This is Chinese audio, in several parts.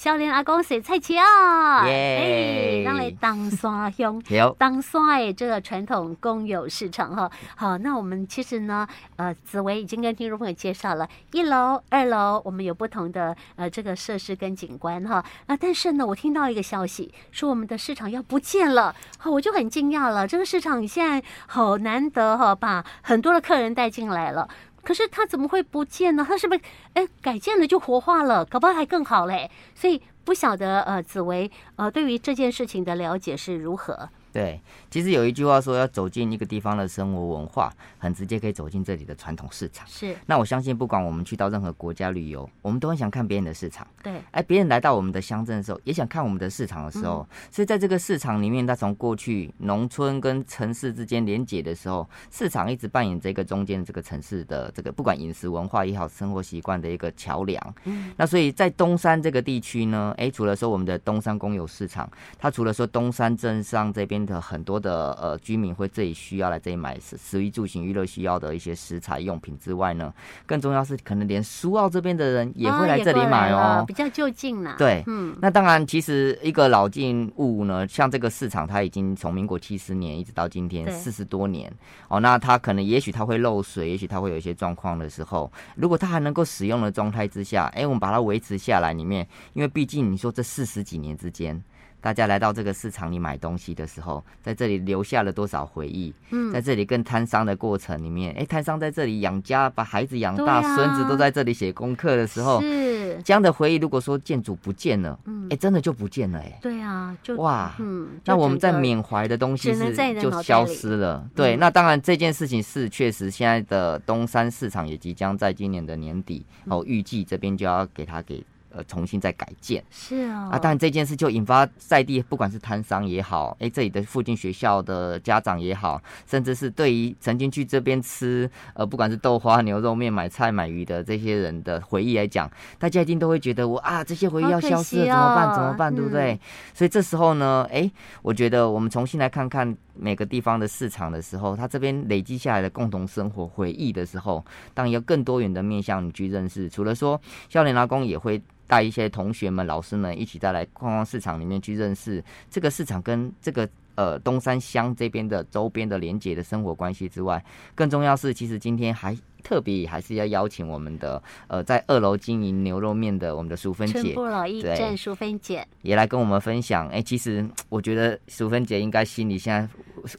少年阿公洗菜市啊，耶！让来当山乡，有东山的这个传统公有市场哈。好，那我们其实呢，呃，紫薇已经跟听众朋友介绍了一楼、二楼，我们有不同的呃这个设施跟景观哈。啊，但是呢，我听到一个消息，说我们的市场要不见了，好，我就很惊讶了。这个市场现在好难得哈，把很多的客人带进来了。可是它怎么会不见呢？它是不是哎改建了就活化了？搞不好还更好嘞。所以不晓得呃，紫薇呃对于这件事情的了解是如何？对，其实有一句话说，要走进一个地方的生活文化，很直接可以走进这里的传统市场。是。那我相信，不管我们去到任何国家旅游，我们都很想看别人的市场。对。哎，别人来到我们的乡镇的时候，也想看我们的市场的时候，嗯、所以在这个市场里面，它从过去农村跟城市之间连接的时候，市场一直扮演这个中间这个城市的这个不管饮食文化也好，生活习惯的一个桥梁。嗯。那所以在东山这个地区呢，哎，除了说我们的东山公有市场，它除了说东山镇上这边的很多的呃，居民会这里需要来这里买食食衣住行娱乐需要的一些食材用品之外呢，更重要是可能连苏澳这边的人也会来这里买哦，比较就近啦。对，嗯，那当然，其实一个老建物呢，像这个市场，它已经从民国七十年一直到今天四十多年哦，那它可能也许它会漏水，也许它会有一些状况的时候，如果它还能够使用的状态之下，哎，我们把它维持下来里面，因为毕竟你说这四十几年之间。大家来到这个市场里买东西的时候，在这里留下了多少回忆？嗯，在这里跟摊商的过程里面，哎，摊商在这里养家，把孩子养大，啊、孙子都在这里写功课的时候，是这样的回忆。如果说建筑不见了，嗯，哎，真的就不见了，哎，对啊，就哇，嗯，那我们在缅怀的东西是就消失了。对，那当然这件事情是确实，现在的东山市场也即将在今年的年底哦，预计这边就要给他给。呃，重新再改建是啊，啊，但这件事就引发在地不管是摊商也好，哎，这里的附近学校的家长也好，甚至是对于曾经去这边吃呃，不管是豆花、牛肉面、买菜、买鱼的这些人的回忆来讲，大家一定都会觉得我啊，这些回忆要消失了，怎么办？怎么办？对不对？所以这时候呢，哎，我觉得我们重新来看看每个地方的市场的时候，他这边累积下来的共同生活回忆的时候，当一个更多元的面向你去认识。除了说少年阿公也会。带一些同学们、老师们一起再来逛逛市场里面去认识这个市场跟这个呃东山乡这边的周边的连接的生活关系之外，更重要是其实今天还。特别还是要邀请我们的呃，在二楼经营牛肉面的我们的淑芬姐，春不老驿站淑芬姐也来跟我们分享。哎、欸，其实我觉得淑芬姐应该心里现在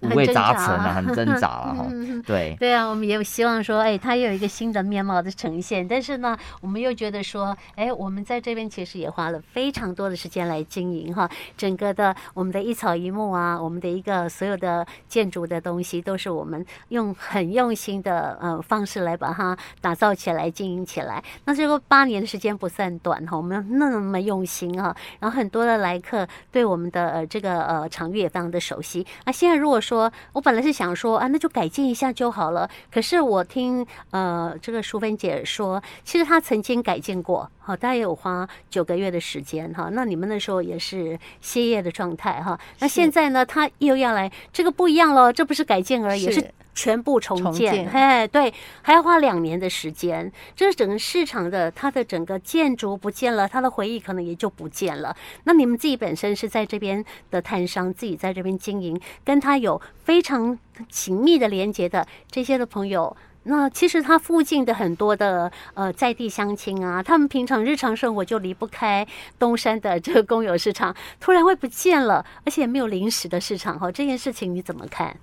五味杂陈啊，很挣扎了 哈。对对啊，我们也希望说，哎、欸，她有一个新的面貌的呈现。但是呢，我们又觉得说，哎、欸，我们在这边其实也花了非常多的时间来经营哈，整个的我们的一草一木啊，我们的一个所有的建筑的东西，都是我们用很用心的呃方式来。来把它打造起来、经营起来，那这个八年的时间不算短哈，我们那么用心哈，然后很多的来客对我们的呃这个呃场域也非常的熟悉。那现在如果说我本来是想说啊，那就改进一下就好了，可是我听呃这个淑芬姐说，其实她曾经改建过，好，大概有花九个月的时间哈。那你们那时候也是歇业的状态哈，那现在呢，她又要来，这个不一样了，这不是改建而已，是。是全部重建，重建嘿，对，还要花两年的时间。这是整个市场的，它的整个建筑不见了，它的回忆可能也就不见了。那你们自己本身是在这边的摊商，自己在这边经营，跟他有非常紧密的连接的这些的朋友，那其实他附近的很多的呃在地乡亲啊，他们平常日常生活就离不开东山的这个公有市场，突然会不见了，而且也没有临时的市场哈，这件事情你怎么看？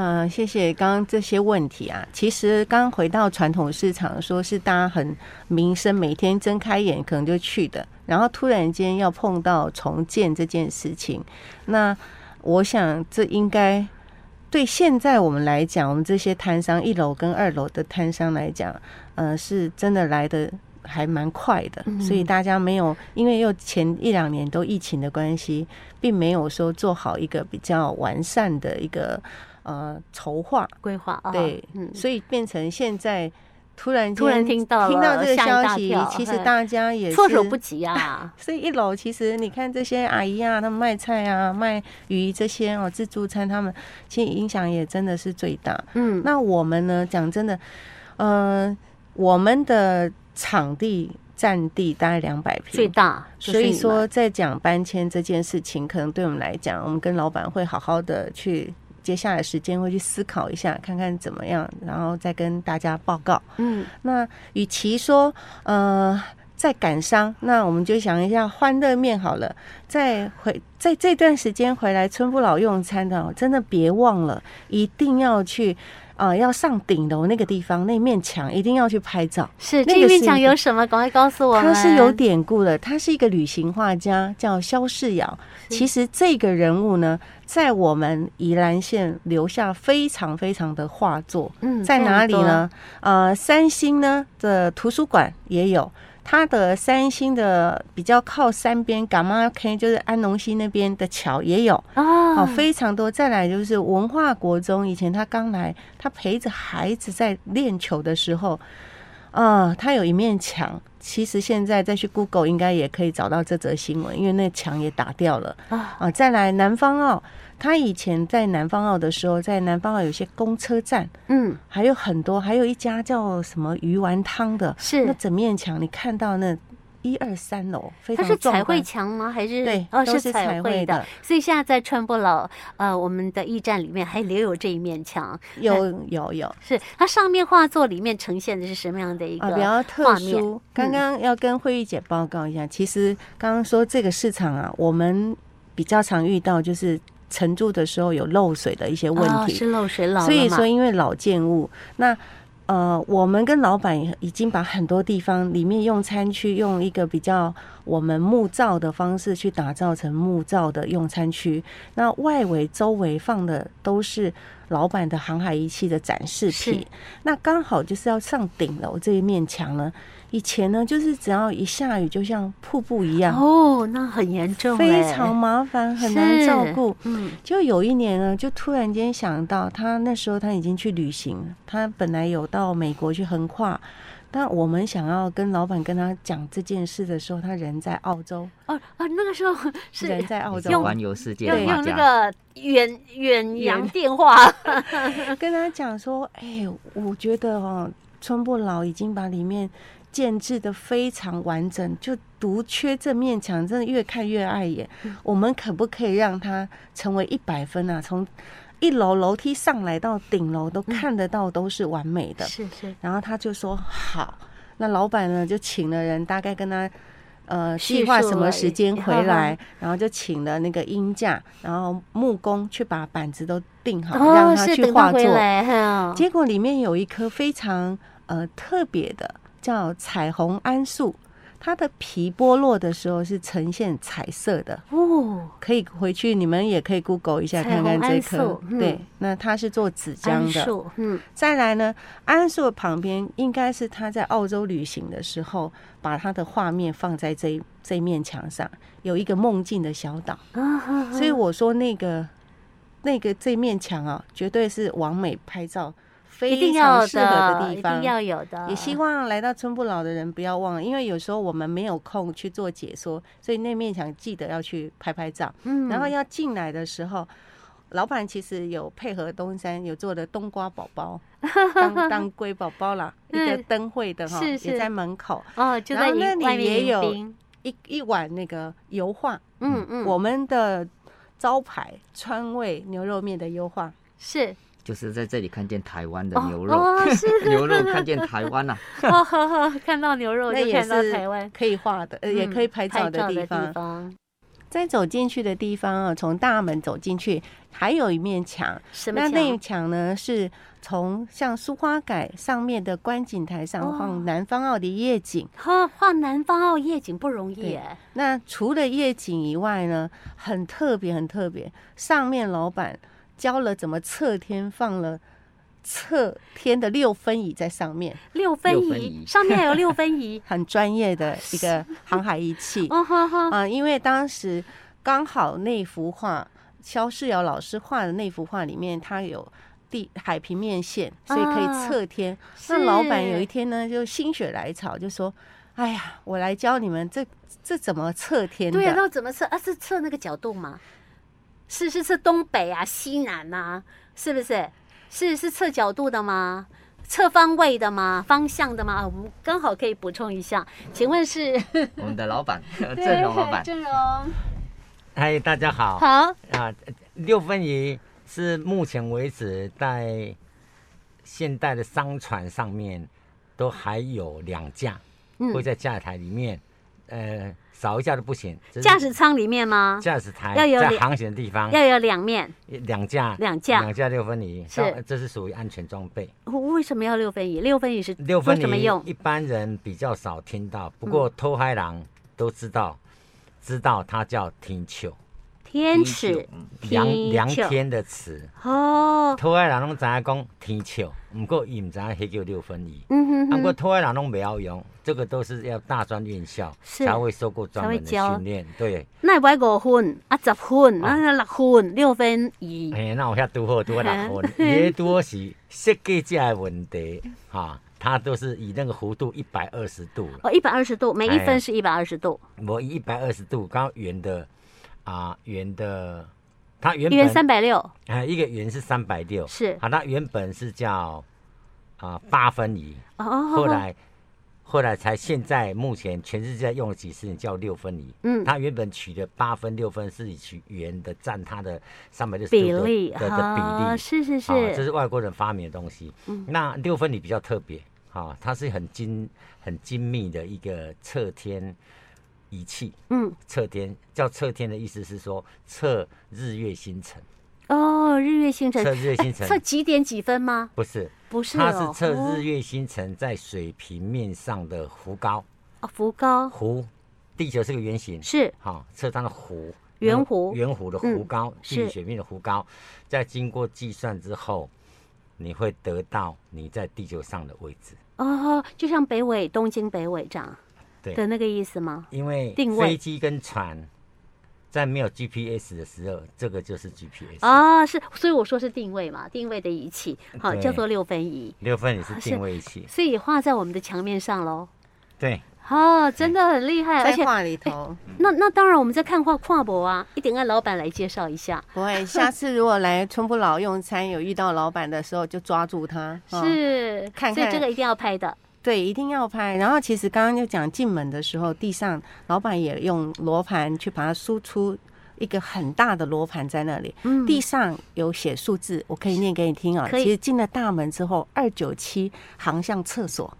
嗯、谢谢刚刚这些问题啊。其实刚回到传统市场，说是大家很民生，每天睁开眼可能就去的，然后突然间要碰到重建这件事情，那我想这应该对现在我们来讲，我们这些摊商一楼跟二楼的摊商来讲，呃，是真的来的还蛮快的，所以大家没有因为又前一两年都疫情的关系，并没有说做好一个比较完善的一个。呃，筹划规划对，嗯，所以变成现在突然突然听到听到这个消息，其实大家也措手不及啊。所以一楼其实你看这些阿姨啊，他们卖菜啊、卖鱼这些哦，自助餐，他们其实影响也真的是最大。嗯，那我们呢，讲真的，呃，我们的场地。占地大概两百平，最大。所以说，在讲搬迁这件事情，可能对我们来讲，我们跟老板会好好的去，接下来时间会去思考一下，看看怎么样，然后再跟大家报告。嗯，那与其说呃在感伤，那我们就想一下欢乐面好了。再回在这段时间回来春不老用餐的，真的别忘了，一定要去。啊、呃，要上顶楼那个地方，那面墙一定要去拍照。是，那面墙有什么？赶快告诉我。它是有典故的，他是一个旅行画家，叫萧世尧。其实这个人物呢，在我们宜兰县留下非常非常的画作。嗯，在哪里呢？呃，三星呢的图书馆也有。它的三星的比较靠山边，柑仔坑就是安农溪那边的桥也有哦，非常多。再来就是文化国中，以前他刚来，他陪着孩子在练球的时候，啊，他有一面墙，其实现在再去 Google 应该也可以找到这则新闻，因为那墙也打掉了啊。再来南方澳。他以前在南方澳的时候，在南方澳有些公车站，嗯，还有很多，还有一家叫什么鱼丸汤的，是那整面墙，你看到那一二三楼，非常。它是彩绘墙吗？还是对，哦，是彩绘的。所以现在在川不老，呃，我们的驿站里面还留有这一面墙，有有有。是它上面画作里面呈现的是什么样的一个？啊，比较特殊。刚刚要跟慧玉姐报告一下，其实刚刚说这个市场啊，我们比较常遇到就是。承住的时候有漏水的一些问题，哦、是漏水老，所以说因为老建物，那呃，我们跟老板已经把很多地方里面用餐区用一个比较我们木造的方式去打造成木造的用餐区，那外围周围放的都是老板的航海仪器的展示品，那刚好就是要上顶楼这一面墙呢。以前呢，就是只要一下雨，就像瀑布一样哦，那很严重，非常麻烦，很难照顾。嗯，就有一年呢，就突然间想到，他那时候他已经去旅行，他本来有到美国去横跨，但我们想要跟老板跟他讲这件事的时候，他人在澳洲。哦啊，那个时候是人在澳洲环游世界，用用那个远远洋 电话跟他讲说：“哎、欸，我觉得哦，春不老已经把里面。”建制的非常完整，就独缺这面墙，真的越看越碍眼。嗯、我们可不可以让它成为一百分啊？从一楼楼梯上来到顶楼都看得到，都是完美的。是是、嗯。然后他就说好，那老板呢就请了人，大概跟他呃计划什么时间回来，然后就请了那个鹰架，然后木工去把板子都定好，哦、让他去画作。结果里面有一颗非常呃特别的。叫彩虹桉树，它的皮剥落的时候是呈现彩色的哦，可以回去你们也可以 Google 一下看看这棵。嗯、对，那它是做纸浆的。嗯，再来呢，桉树旁边应该是他在澳洲旅行的时候，把他的画面放在这这一面墙上，有一个梦境的小岛。所以我说那个那个这面墙啊，绝对是完美拍照。非常适合的地方，一定要有的。也希望来到春不老的人不要忘了，因为有时候我们没有空去做解说，所以那面墙记得要去拍拍照。嗯，然后要进来的时候，老板其实有配合东山有做的冬瓜宝宝当 当龟宝宝啦，一个灯会的哈，也在门口哦，就在那里也有一一碗那个油画，嗯嗯，我们的招牌川味牛肉面的优化是。就是在这里看见台湾的牛肉，哦 哦、是牛肉看见台湾呐、啊 哦，看到牛肉就看到台湾，可以画的，呃，也可以拍照的地方。嗯、再走进去的地方啊，从大门走进去，还有一面墙。什么墙？那那墙呢？是从像苏花改上面的观景台上画南方澳的夜景。哈画、哦、南方澳夜景不容易哎。那除了夜景以外呢，很特别，很特别。上面老板。教了怎么测天，放了测天的六分仪在上面。六分仪上面还有六分仪，很专业的一个航海仪器。啊，因为当时刚好那幅画，肖世尧老师画的那幅画里面，它有地海平面线，所以可以测天。啊、那老板有一天呢，就心血来潮，就说：“哎呀，我来教你们这这怎么测天？对呀、啊，那怎么测？啊，是测那个角度吗？”是是是东北啊，西南呐、啊，是不是？是是测角度的吗？测方位的吗？方向的吗？我们刚好可以补充一下，请问是 我们的老板郑荣老板。郑荣，嗨，大家好。好啊，六分仪是目前为止在现代的商船上面都还有两架，嗯、会在驾驶台里面，呃。少一架都不行。驾驶舱里面吗？驾驶台要有在航行的地方要有两面，两架，两架，两架六分仪，是，这是属于安全装备。为什么要六分仪？六分仪是六分仪怎么用？一般人比较少听到，不过偷嗨狼都知道，嗯、知道它叫天笑。天尺，量量天的尺哦。土海人拢知影讲天尺，不过伊唔知影迄叫六分仪。嗯哼，哼。不过土海人拢袂晓用，这个都是要大专院校才会受过专门的训练。对。那会五分啊，十分，啊六分，六分仪。哎，那我遐拄好拄好六分，也多是设计者的问题哈，它都是以那个弧度一百二十度。哦，一百二十度，每一分是一百二十度。我一百二十度，刚圆的。啊，圆的，它原圆三百六，啊，一个圆是三百六，是，好，它原本是叫啊八分仪，哦，后来后来才现在目前全世界用了几十年叫六分仪，嗯，它原本取的八分六分是以取圆的占它的三百六十比例的的比例，是是是，这是外国人发明的东西，嗯，那六分仪比较特别，啊，它是很精很精密的一个测天。仪器，嗯，测天叫测天的意思是说测日月星辰。哦，日月星辰，测日月星辰，测几点几分吗？不是，不是，它是测日月星辰在水平面上的弧高。哦，弧高。弧，地球是个圆形，是，好，测它的弧，圆弧，圆弧的弧高，是地水面的弧高，在经过计算之后，你会得到你在地球上的位置。哦，就像北纬、东经、北纬这样。对的那个意思吗？因为飞机跟船在没有 GPS 的时候，这个就是 GPS 啊，是，所以我说是定位嘛，定位的仪器，好，叫做六分仪。六分仪是定位仪器，所以画在我们的墙面上喽。对，哦，真的很厉害，而且画里头。那那当然，我们在看画跨博啊，一定按老板来介绍一下。不会，下次如果来春不老用餐，有遇到老板的时候，就抓住他，是，看看，所以这个一定要拍的。对，一定要拍。然后其实刚刚就讲进门的时候，地上老板也用罗盘去把它输出一个很大的罗盘在那里。嗯，地上有写数字，我可以念给你听啊。其实进了大门之后，二九七航向厕所，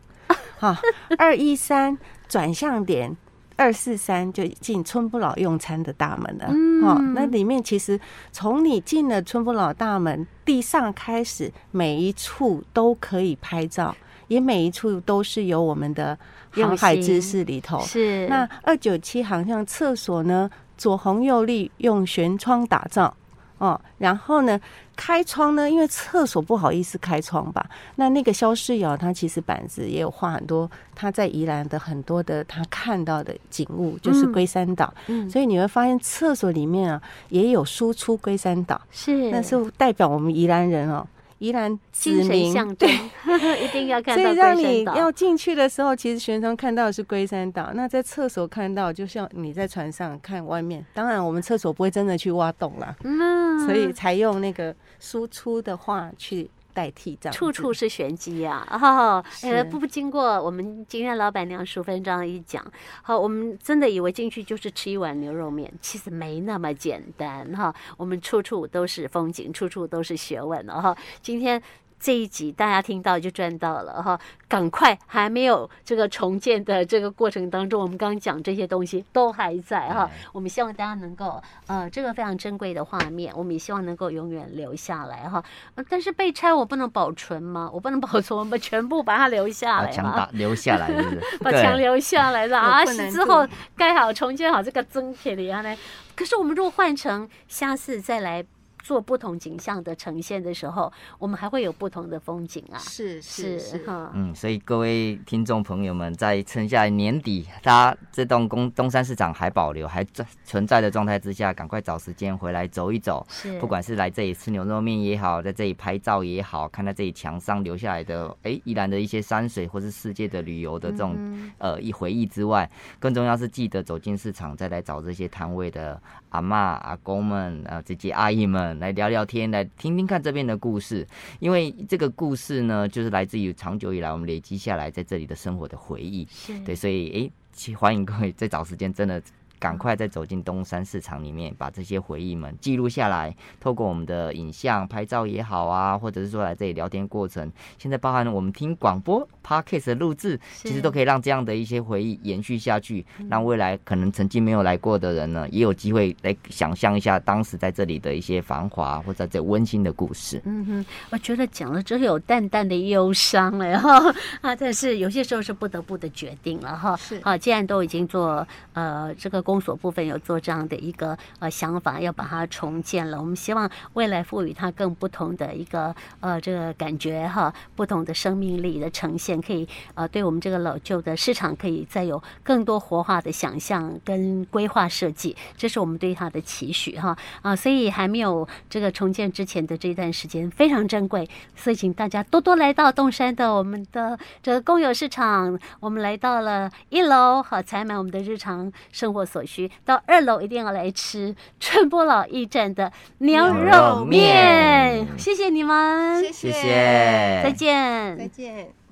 哈，二一三转向点，二四三就进春不老用餐的大门了。嗯，好，那里面其实从你进了春不老大门，地上开始每一处都可以拍照。也每一处都是有我们的航海知识里头。是那二九七航向厕所呢，左红右绿，用舷窗打造哦。然后呢，开窗呢，因为厕所不好意思开窗吧。那那个肖世尧他其实板子也有画很多他在宜兰的很多的他看到的景物，就是龟山岛。嗯，所以你会发现厕所里面啊也有输出龟山岛，是那是代表我们宜兰人哦。宜兰精神象征，一定要看到。所以让你要进去的时候，其实全程看到的是龟山岛。那在厕所看到，就像你在船上看外面。当然，我们厕所不会真的去挖洞啦，嗯，所以才用那个输出的话去。代替这样，处处是玄机呀！哦，呃，不不经过我们今天老板娘淑芬这样一讲，好，我们真的以为进去就是吃一碗牛肉面，其实没那么简单哈。我们处处都是风景，处处都是学问了哈。今天。这一集大家听到就赚到了哈，赶快还没有这个重建的这个过程当中，我们刚刚讲这些东西都还在哈。我们希望大家能够呃，这个非常珍贵的画面，我们也希望能够永远留下来哈。但是被拆我不能保存吗？我不能保存，我们全部把它留下来墙留下来是不是？把墙留下来的 啊，之后盖好重建好这个增铁的啊呢？可是我们如果换成下次再来。做不同景象的呈现的时候，我们还会有不同的风景啊！是是是哈，嗯，所以各位听众朋友们，在趁下年底，大家这栋公东山市场还保留还在存在的状态之下，赶快找时间回来走一走。是，不管是来这里吃牛肉面也好，在这里拍照也好，看到这里墙上留下来的哎，依然的一些山水或是世界的旅游的这种、嗯、呃一回忆之外，更重要是记得走进市场，再来找这些摊位的阿妈、阿公们、啊这些阿姨们。们来聊聊天，来听听看这边的故事。因为这个故事呢，就是来自于长久以来我们累积下来在这里的生活的回忆。对，所以诶，欢迎各位再找时间，真的。赶快再走进东山市场里面，把这些回忆们记录下来，透过我们的影像拍照也好啊，或者是说来这里聊天过程，现在包含我们听广播 Podcast 的录制，其实都可以让这样的一些回忆延续下去，让未来可能曾经没有来过的人呢，也有机会来想象一下当时在这里的一些繁华或者这温馨的故事。嗯哼，我觉得讲了之后有淡淡的忧伤了哈啊，但是有些时候是不得不的决定了哈。是啊，既然都已经做呃这个。公所部分有做这样的一个呃想法，要把它重建了。我们希望未来赋予它更不同的一个呃这个感觉哈，不同的生命力的呈现，可以呃对我们这个老旧的市场可以再有更多活化的想象跟规划设计，这是我们对它的期许哈啊。所以还没有这个重建之前的这段时间非常珍贵，所以请大家多多来到东山的我们的这个公有市场，我们来到了一楼好采买我们的日常生活所。所需到二楼一定要来吃春波老驿站的牛肉面，谢谢你们，谢谢，谢谢，再见，再见。